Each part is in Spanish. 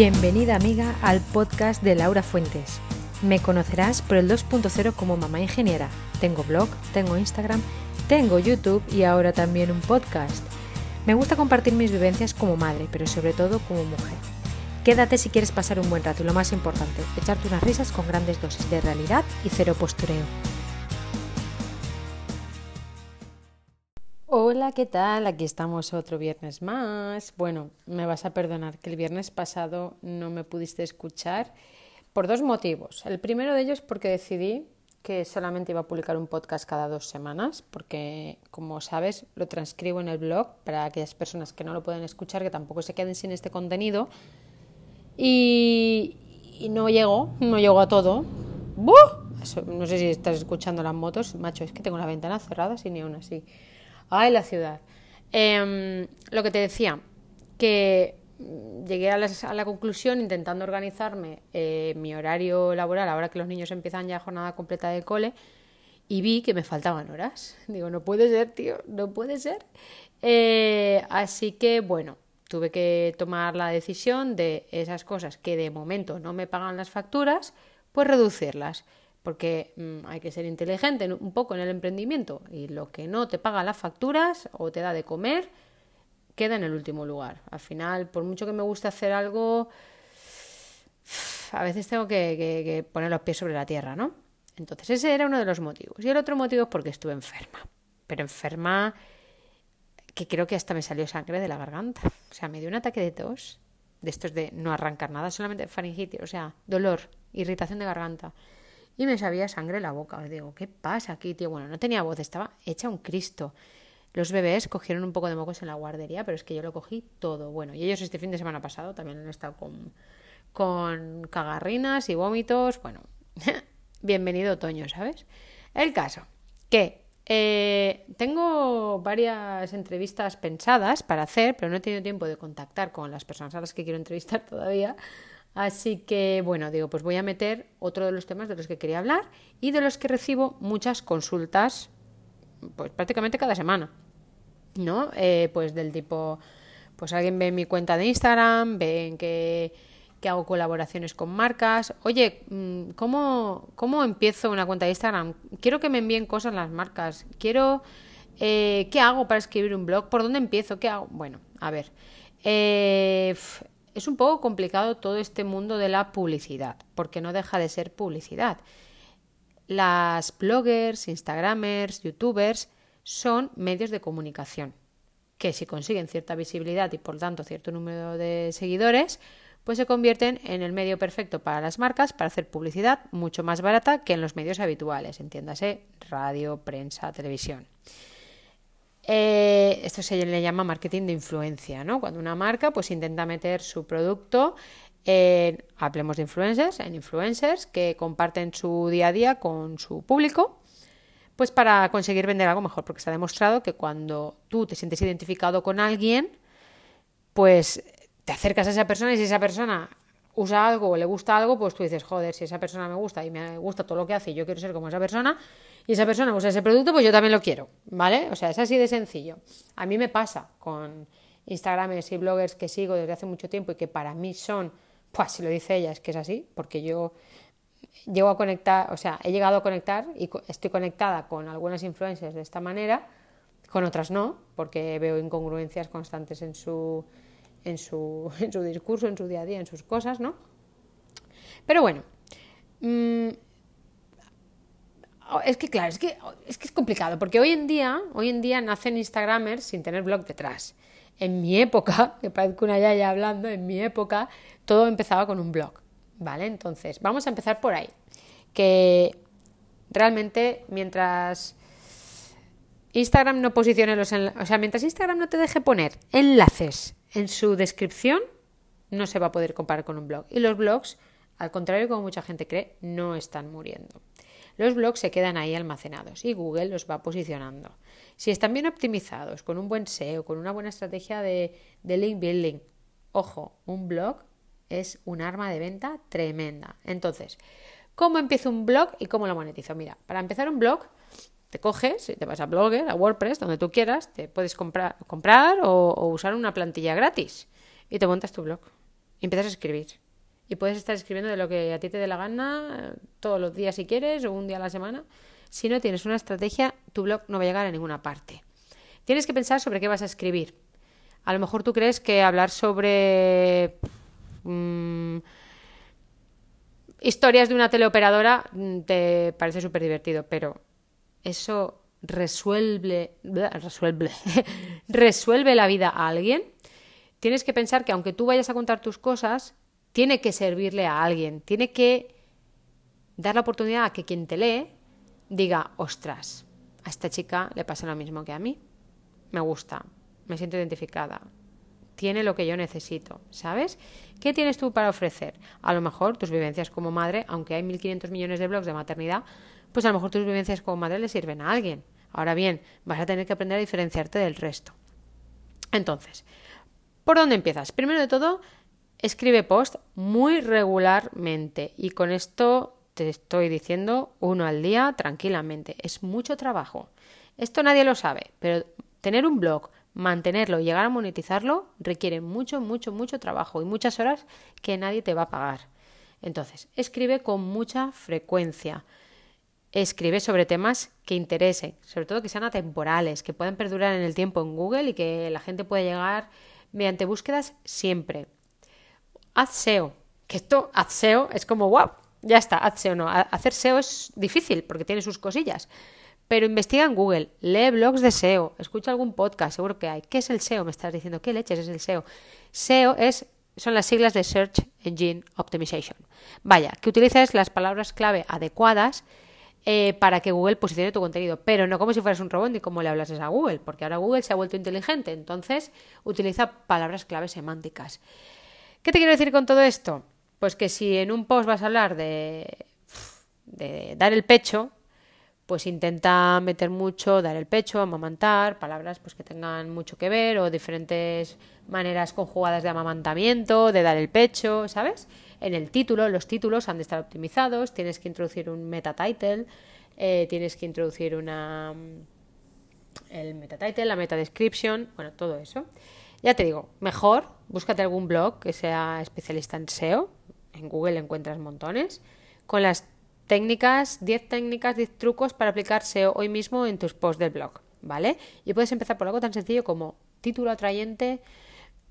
Bienvenida amiga al podcast de Laura Fuentes. Me conocerás por el 2.0 como mamá ingeniera. Tengo blog, tengo Instagram, tengo YouTube y ahora también un podcast. Me gusta compartir mis vivencias como madre, pero sobre todo como mujer. Quédate si quieres pasar un buen rato y lo más importante, echarte unas risas con grandes dosis de realidad y cero postureo. Hola, ¿qué tal? Aquí estamos otro viernes más. Bueno, me vas a perdonar que el viernes pasado no me pudiste escuchar por dos motivos. El primero de ellos porque decidí que solamente iba a publicar un podcast cada dos semanas, porque como sabes lo transcribo en el blog para aquellas personas que no lo pueden escuchar, que tampoco se queden sin este contenido. Y, no llego, no llego a todo. no sé si estás escuchando las motos, macho, es que tengo la ventana cerrada sin ni aún así. Ay, la ciudad. Em, lo que te decía, que llegué a la, conclusión intentando organizarme eh, mi horario laboral ahora que los niños empiezan ya jornada completa de cole y vi que me faltaban horas. Digo, no puede ser, tío, no puede ser. Eh, así que, bueno, tuve que tomar la decisión de esas cosas que de momento no me pagan las facturas, pues reducirlas. Porque mm, hay que ser inteligente un poco en el emprendimiento y lo que no te paga las facturas o te da de comer, queda en el último lugar. Al final, por mucho que me guste hacer algo, a veces tengo que, poner los pies sobre la tierra, ¿no? Entonces ese era uno de los motivos. Y el otro motivo es porque estuve enferma. Pero enferma que creo que hasta me salió sangre de la garganta. O sea, me dio un ataque de tos, de estos de no arrancar nada, solamente faringitis, o sea, dolor, irritación de garganta. Y me sabía sangre en la boca. digo, ¿qué pasa aquí, tío? Bueno, no tenía voz, estaba hecha un Cristo. Los bebés cogieron un poco de mocos en la guardería, pero es que yo lo cogí todo. Bueno, y ellos este fin de semana pasado también han estado con, con cagarrinas y vómitos. Bueno, bienvenido otoño, ¿sabes? El caso, que eh, tengo varias entrevistas pensadas para hacer, pero no he tenido tiempo de contactar con las personas a las que quiero entrevistar todavía. Así que, bueno, digo, pues voy a meter otro de los temas de los que quería hablar y de los que recibo muchas consultas pues prácticamente cada semana, ¿no? Eh, pues del tipo, pues alguien ve mi cuenta de Instagram, ven que, que hago colaboraciones con marcas. Oye, mm, ¿cómo, ¿cómo empiezo una cuenta de Instagram? Quiero que me envíen cosas las marcas. Quiero... Eh, ¿Qué hago para escribir un blog? ¿Por dónde empiezo? ¿Qué hago? Bueno, a ver. Eh, es un poco complicado todo este mundo de la publicidad, porque no deja de ser publicidad. Las bloggers, instagramers, youtubers son medios de comunicación que si consiguen cierta visibilidad y por tanto cierto número de seguidores, pues se convierten en el medio perfecto para las marcas para hacer publicidad mucho más barata que en los medios habituales, entiéndase radio, prensa, televisión. Eh, esto se le llama marketing de influencia, ¿no? Cuando una marca pues intenta meter su producto hablemos de influencers, en influencers que comparten su día a día con su público, pues para conseguir vender algo mejor, porque se ha demostrado que cuando tú te sientes identificado con alguien, pues te acercas a esa persona y si esa persona usa algo o le gusta algo, pues tú dices, joder, si esa persona me gusta y me gusta todo lo que hace y yo quiero ser como esa persona, y esa persona usa ese producto, pues yo también lo quiero, ¿vale? O sea, es así de sencillo. A mí me pasa con Instagramers y bloggers que sigo desde hace mucho tiempo y que para mí son pues si lo dice ella es que es así, porque yo llego a conectar, o sea, he llegado a conectar y estoy conectada con algunas influencias de esta manera, con otras no, porque veo incongruencias constantes en su, en su, discurso, en su día a día, en sus cosas, ¿no? Pero bueno, mm, es que claro, es que, es que es complicado, porque hoy en día, hoy en día nacen Instagramers sin tener blog detrás. En mi época, que parezco una yaya hablando, en mi época todo empezaba con un blog, ¿vale? Entonces, vamos a empezar por ahí. Que realmente mientras Instagram no posicione los enlaces, o sea, mientras Instagram no te deje poner enlaces en su descripción, no se va a poder comparar con un blog. Y los blogs, al contrario como mucha gente cree, no están muriendo. Los blogs se quedan ahí almacenados y Google los va posicionando. Si están bien optimizados, con un buen SEO, con una buena estrategia de, de link building, ojo, un blog es un arma de venta tremenda. Entonces, ¿cómo empiezo un blog y cómo lo monetizo? Mira, para empezar un blog, te coges, te vas a Blogger, a WordPress, donde tú quieras, te puedes comprar, comprar o, usar una plantilla gratis y te montas tu blog. y empiezas a escribir. Y puedes estar escribiendo de lo que a ti te dé la gana todos los días si quieres o un día a la semana. Si no tienes una estrategia, tu blog no va a llegar a ninguna parte. Tienes que pensar sobre qué vas a escribir. A lo mejor tú crees que hablar sobre mm, historias de una teleoperadora mm, te parece súper divertido, pero eso resuelve, resuelve, resuelve la vida a alguien. Tienes que pensar que aunque tú vayas a contar tus cosas, tiene que servirle a alguien, tiene que dar la oportunidad a que quien te lee diga, ostras, a esta chica le pasa lo mismo que a mí, me gusta, me siento identificada, tiene lo que yo necesito, ¿sabes? ¿Qué tienes tú para ofrecer? A lo mejor tus vivencias como madre, aunque hay 1.500 millones de blogs de maternidad, pues a lo mejor tus vivencias como madre le sirven a alguien. Ahora bien, vas a tener que aprender a diferenciarte del resto. Entonces, ¿por dónde empiezas? Primero de todo, escribe post muy regularmente y con esto te estoy diciendo uno al día tranquilamente. Es mucho trabajo. Esto nadie lo sabe, pero tener un blog mantenerlo y llegar a monetizarlo requiere mucho, mucho, mucho trabajo y muchas horas que nadie te va a pagar. Entonces, escribe con mucha frecuencia. Escribe sobre temas que interesen, sobre todo que sean atemporales, que puedan perdurar en el tiempo en Google y que la gente pueda llegar mediante búsquedas siempre. Haz SEO, que esto, haz SEO, es como, wow, ya está, haz SEO. No, hacer SEO es difícil porque tiene sus cosillas. Pero investiga en Google, lee blogs de SEO, escucha algún podcast, seguro que hay. ¿Qué es el SEO? Me estás diciendo, ¿qué leches es el SEO? SEO es, son las siglas de Search Engine Optimization. Vaya, que utilices las palabras clave adecuadas eh, para que Google posicione tu contenido, pero no como si fueras un robot ni como le hablas a Google, porque ahora Google se ha vuelto inteligente, entonces utiliza palabras clave semánticas. ¿Qué te quiero decir con todo esto? Pues que si en un post vas a hablar de, de dar el pecho, pues intenta meter mucho, dar el pecho, amamantar, palabras pues que tengan mucho que ver o diferentes maneras conjugadas de amamantamiento, de dar el pecho, ¿sabes? En el título, los títulos han de estar optimizados, tienes que introducir un meta title, eh, tienes que introducir una el meta title, la meta description, bueno, todo eso. Ya te digo, mejor búscate algún blog que sea especialista en SEO, en Google encuentras montones, con las técnicas, 10 técnicas, 10 trucos para aplicar SEO hoy mismo en tus posts del blog, ¿vale? Y puedes empezar por algo tan sencillo como título atrayente,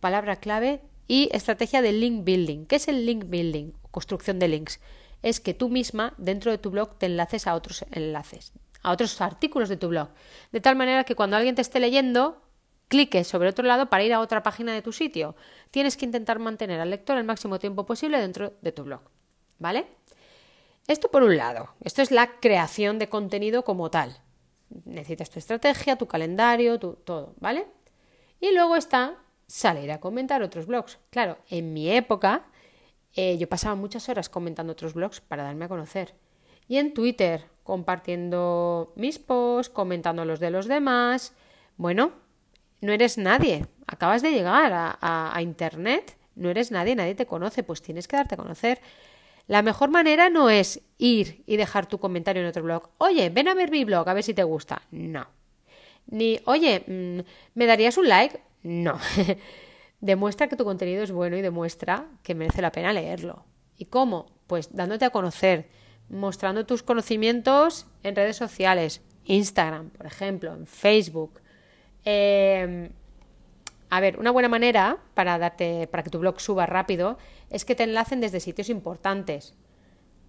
palabra clave y estrategia de link building. ¿Qué es el link building? Construcción de links. Es que tú misma dentro de tu blog te enlaces a otros enlaces, a otros artículos de tu blog, de tal manera que cuando alguien te esté leyendo, clique sobre otro lado para ir a otra página de tu sitio. Tienes que intentar mantener al lector el máximo tiempo posible dentro de tu blog, ¿vale? Esto por un lado, esto es la creación de contenido como tal. Necesitas tu estrategia, tu calendario, tu, todo, ¿vale? Y luego está salir a comentar otros blogs. Claro, en mi época eh, yo pasaba muchas horas comentando otros blogs para darme a conocer. Y en Twitter, compartiendo mis posts, comentando los de los demás. Bueno, no eres nadie. Acabas de llegar a, a Internet, no eres nadie, nadie te conoce, pues tienes que darte a conocer. La mejor manera no es ir y dejar tu comentario en otro blog. Oye, ven a ver mi blog, a ver si te gusta. No. Ni, oye, mm, ¿me darías un like? No. demuestra que tu contenido es bueno y demuestra que merece la pena leerlo. ¿Y cómo? Pues dándote a conocer, mostrando tus conocimientos en redes sociales, Instagram, por ejemplo, en Facebook. Eh, a ver, una buena manera para, darte, para que tu blog suba rápido es que te enlacen desde sitios importantes.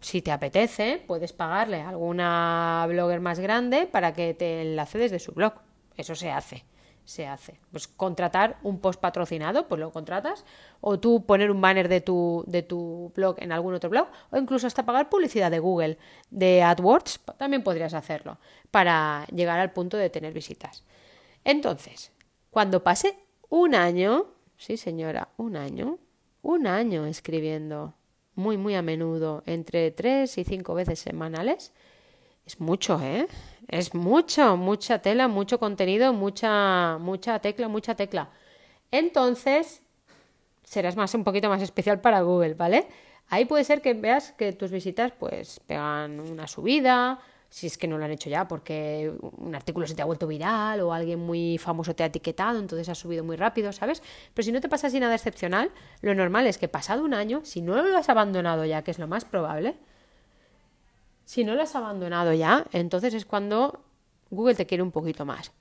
Si te apetece, puedes pagarle a alguna blogger más grande para que te enlace desde su blog. Eso se hace, se hace. Pues contratar un post patrocinado, pues lo contratas, o tú poner un banner de tu, de tu blog en algún otro blog, o incluso hasta pagar publicidad de Google, de AdWords, también podrías hacerlo, para llegar al punto de tener visitas. Entonces, cuando pase un año, sí señora, un año, un año escribiendo muy, muy a menudo, entre tres y cinco veces semanales. Es mucho, ¿eh? Es mucho, mucha tela, mucho contenido, mucha, mucha tecla, mucha tecla. Entonces, serás más, un poquito más especial para Google, ¿vale? Ahí puede ser que veas que tus visitas pues pegan una subida, si es que no lo han hecho ya, porque un artículo se te ha vuelto viral o alguien muy famoso te ha etiquetado, entonces has subido muy rápido, ¿sabes? Pero si no te pasa así nada excepcional, lo normal es que pasado un año, si no lo has abandonado ya, que es lo más probable, si no lo has abandonado ya, entonces es cuando Google te quiere un poquito más.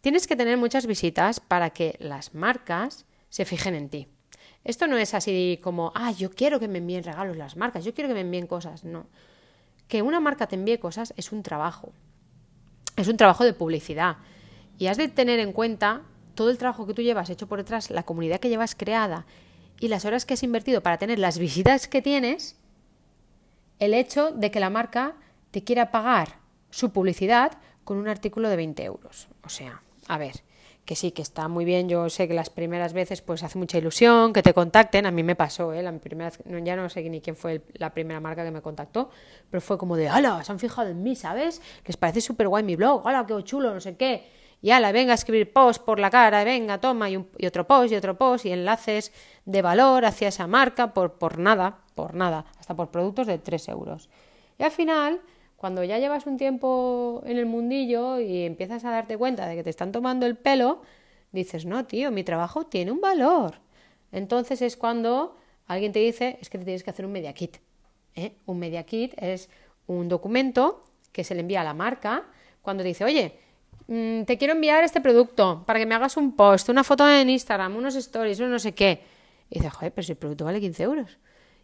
Tienes que tener muchas visitas para que las marcas se fijen en ti. Esto no es así como, ah, yo quiero que me envíen regalos las marcas, yo quiero que me envíen cosas, no que una marca te envíe cosas es un trabajo. Es un trabajo de publicidad. Y has de tener en cuenta todo el trabajo que tú llevas hecho por detrás, la comunidad que llevas creada y las horas que has invertido para tener las visitas que tienes, el hecho de que la marca te quiera pagar su publicidad con un artículo de 20 euros. O sea, a ver, que sí, que está muy bien. Yo sé que las primeras veces pues hace mucha ilusión que te contacten. A mí me pasó, ¿eh? La primera ya no sé ni quién fue la primera marca que me contactó, pero fue como de, ¡hala! Se han fijado en mí, ¿sabes? Les parece súper guay mi blog, ¡hala, qué chulo! No sé qué. Y ala, venga a escribir post por la cara, venga, toma, y, y, otro post, y otro post, y enlaces de valor hacia esa marca por, por nada, por nada, hasta por productos de 3 euros. Y al final cuando ya llevas un tiempo en el mundillo y empiezas a darte cuenta de que te están tomando el pelo, dices, no, tío, mi trabajo tiene un valor. Entonces es cuando alguien te dice, es que te tienes que hacer un media kit. ¿eh? Un media kit es un documento que se le envía a la marca cuando te dice, oye, mm, te quiero enviar este producto para que me hagas un post, una foto en Instagram, unos stories, no sé qué. Y dices, joder, pero si el producto vale 15 euros.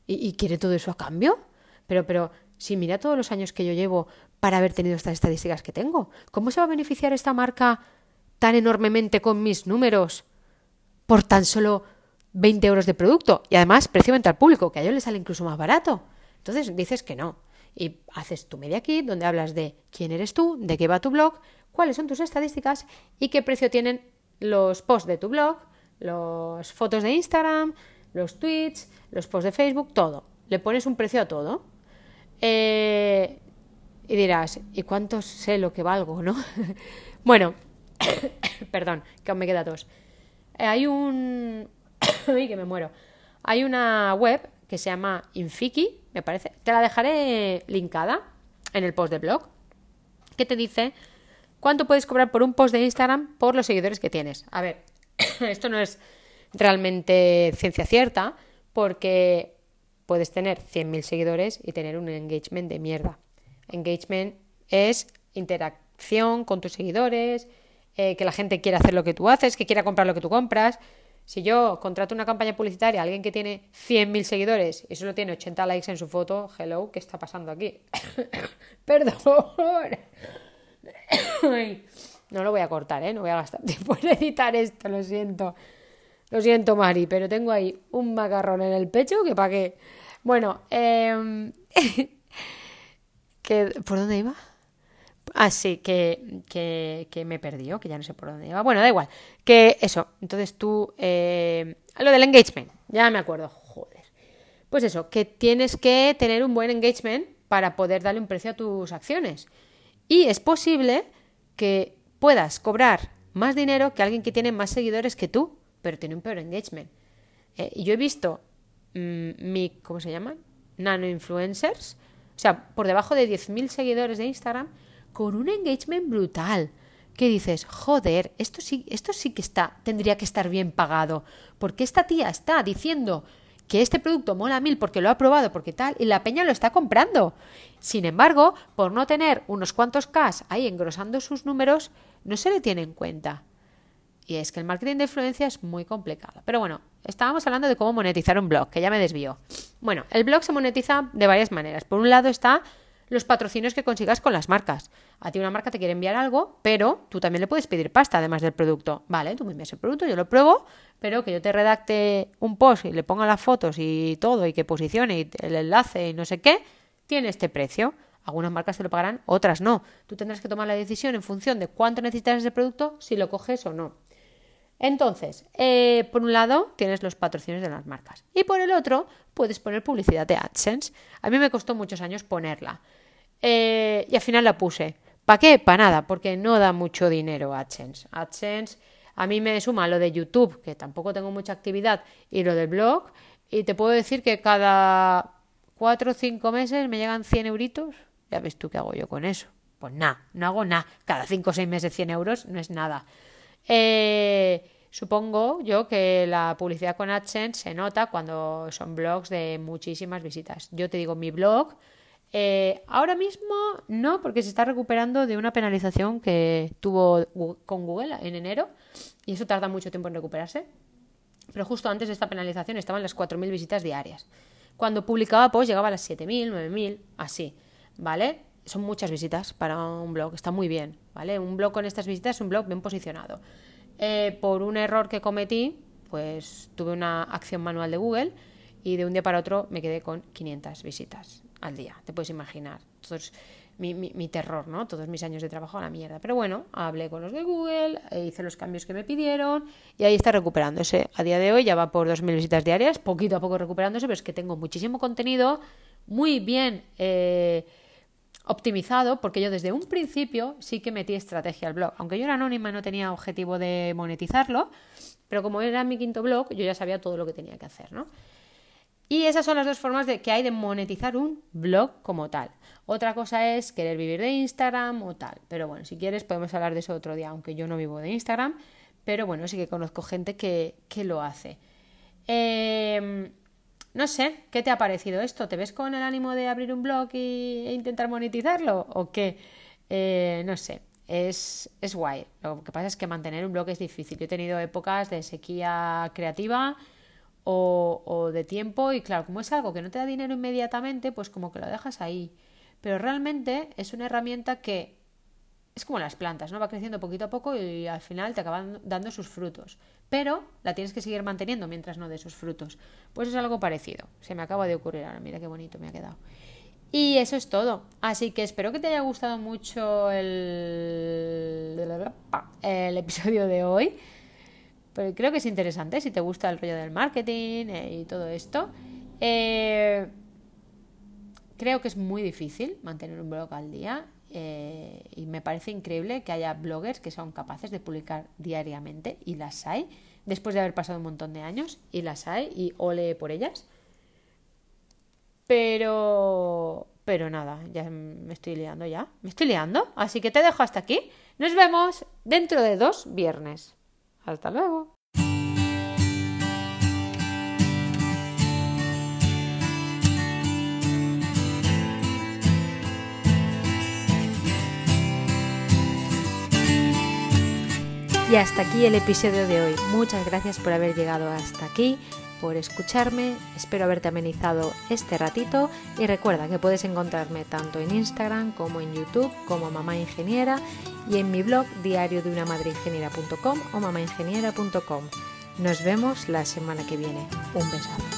¿Y, quiere todo eso a cambio? Pero, pero, si mira todos los años que yo llevo para haber tenido estas estadísticas que tengo, ¿cómo se va a beneficiar esta marca tan enormemente con mis números por tan solo 20 euros de producto? Y además, precio venta al público, que a ellos les sale incluso más barato. Entonces dices que no. Y haces tu media kit donde hablas de quién eres tú, de qué va tu blog, cuáles son tus estadísticas y qué precio tienen los posts de tu blog, las fotos de Instagram, los tweets, los posts de Facebook, todo. Le pones un precio a todo eh, y dirás, ¿y cuánto sé lo que valgo, no? bueno, perdón, que aún me queda dos. Eh, hay un... Uy, que me muero. Hay una web que se llama Infiki, me parece. Te la dejaré linkada en el post de blog, que te dice cuánto puedes cobrar por un post de Instagram por los seguidores que tienes. A ver, esto no es realmente ciencia cierta, porque puedes tener 100.000 seguidores y tener un engagement de mierda. Engagement es interacción con tus seguidores, eh, que la gente quiera hacer lo que tú haces, que quiera comprar lo que tú compras. Si yo contrato una campaña publicitaria a alguien que tiene 100.000 seguidores y solo tiene 80 likes en su foto, hello, ¿qué está pasando aquí? Perdón. no lo voy a cortar, ¿eh? No voy a gastar tiempo en editar esto, lo siento. Lo siento, Mari, pero tengo ahí un macarrón en el pecho que para qué. Bueno, eh... ¿por dónde iba? Ah, sí, que, que, que, me perdió, que ya no sé por dónde iba. Bueno, da igual. Que eso, entonces tú... Eh... Lo del engagement, ya me acuerdo, joder. Pues eso, que tienes que tener un buen engagement para poder darle un precio a tus acciones. Y es posible que puedas cobrar más dinero que alguien que tiene más seguidores que tú pero tiene un peor engagement. Eh, y yo he visto mm, mi, ¿cómo se llaman? Nano influencers, o sea, por debajo de 10.000 seguidores de Instagram, con un engagement brutal. Que dices, joder, esto sí, esto sí que está, tendría que estar bien pagado. Porque esta tía está diciendo que este producto mola mil porque lo ha probado, porque tal, y la peña lo está comprando. Sin embargo, por no tener unos cuantos K ahí engrosando sus números, no se le tiene en cuenta. Y es que el marketing de influencia es muy complicado. Pero bueno, estábamos hablando de cómo monetizar un blog, que ya me desvió. Bueno, el blog se monetiza de varias maneras. Por un lado está los patrocinios que consigas con las marcas. A ti una marca te quiere enviar algo, pero tú también le puedes pedir pasta además del producto. Vale, tú me envías el producto, yo lo pruebo, pero que yo te redacte un post y le ponga las fotos y todo y que posicione y el enlace y no sé qué, tiene este precio. Algunas marcas te lo pagarán, otras no. Tú tendrás que tomar la decisión en función de cuánto necesitas ese producto, si lo coges o no. Entonces, eh, por un lado tienes los patrocinios de las marcas y por el otro puedes poner publicidad de AdSense. A mí me costó muchos años ponerla eh, y al final la puse. ¿Para qué? Para nada, porque no da mucho dinero AdSense. AdSense a mí me suma lo de YouTube, que tampoco tengo mucha actividad, y lo del blog, y te puedo decir que cada cuatro o cinco meses me llegan 100 euritos, Ya ves tú qué hago yo con eso. Pues nada, no hago nada. Cada 5 o 6 meses 100 euros no es nada. Eh, supongo yo que la publicidad con AdSense se nota cuando son blogs de muchísimas visitas. Yo te digo, mi blog eh, ahora mismo no, porque se está recuperando de una penalización que tuvo con Google en enero y eso tarda mucho tiempo en recuperarse. Pero justo antes de esta penalización estaban las 4.000 visitas diarias. Cuando publicaba post llegaba a las 7.000, 9.000, así, ¿vale? Son muchas visitas para un blog, está muy bien, ¿vale? Un blog con estas visitas es un blog bien posicionado. Eh, por un error que cometí, pues tuve una acción manual de Google y de un día para otro me quedé con 500 visitas al día, te puedes imaginar. Entonces, mi, mi, terror, ¿no? Todos mis años de trabajo a la mierda. Pero bueno, hablé con los de Google, e hice los cambios que me pidieron y ahí está recuperándose. A día de hoy ya va por 2.000 visitas diarias, poquito a poco recuperándose, pero es que tengo muchísimo contenido muy bien eh, optimizado, porque yo desde un principio sí que metí estrategia al blog. Aunque yo era anónima no tenía objetivo de monetizarlo, pero como era mi quinto blog, yo ya sabía todo lo que tenía que hacer, ¿no? Y esas son las dos formas de, que hay de monetizar un blog como tal. Otra cosa es querer vivir de Instagram o tal. Pero bueno, si quieres podemos hablar de eso otro día, aunque yo no vivo de Instagram. Pero bueno, sí que conozco gente que, lo hace. Em, no sé, ¿qué te ha parecido esto? ¿Te ves con el ánimo de abrir un blog e intentar monetizarlo? ¿O qué? Eh, no sé, es, es guay. Lo que pasa es que mantener un blog es difícil. Yo he tenido épocas de sequía creativa o, de tiempo y claro, como es algo que no te da dinero inmediatamente, pues como que lo dejas ahí. Pero realmente es una herramienta que es como las plantas, ¿no? Va creciendo poquito a poco y al final te acaban dando sus frutos. Pero la tienes que seguir manteniendo mientras no dé sus frutos. Pues es algo parecido. Se me acaba de ocurrir ahora, mira qué bonito me ha quedado. Y eso es todo. Así que espero que te haya gustado mucho el, el episodio de hoy. Pero creo que es interesante si te gusta el rollo del marketing eh, y todo esto. Eh, creo que es muy difícil mantener un blog al día eh, y me parece increíble que haya bloggers que son capaces de publicar diariamente y las hay, después de haber pasado un montón de años y las hay y ole por ellas. Pero, pero nada, ya me estoy liando ya, me estoy liando, así que te dejo hasta aquí. Nos vemos dentro de dos viernes. Hasta luego. Y hasta aquí el episodio de hoy. Muchas gracias por haber llegado hasta aquí, por escucharme. Espero haberte amenizado este ratito y recuerda que puedes encontrarme tanto en Instagram como en YouTube como Mamá Ingeniera y en mi blog diario de una o mamaingeniera.com. Nos vemos la semana que viene. Un besazo.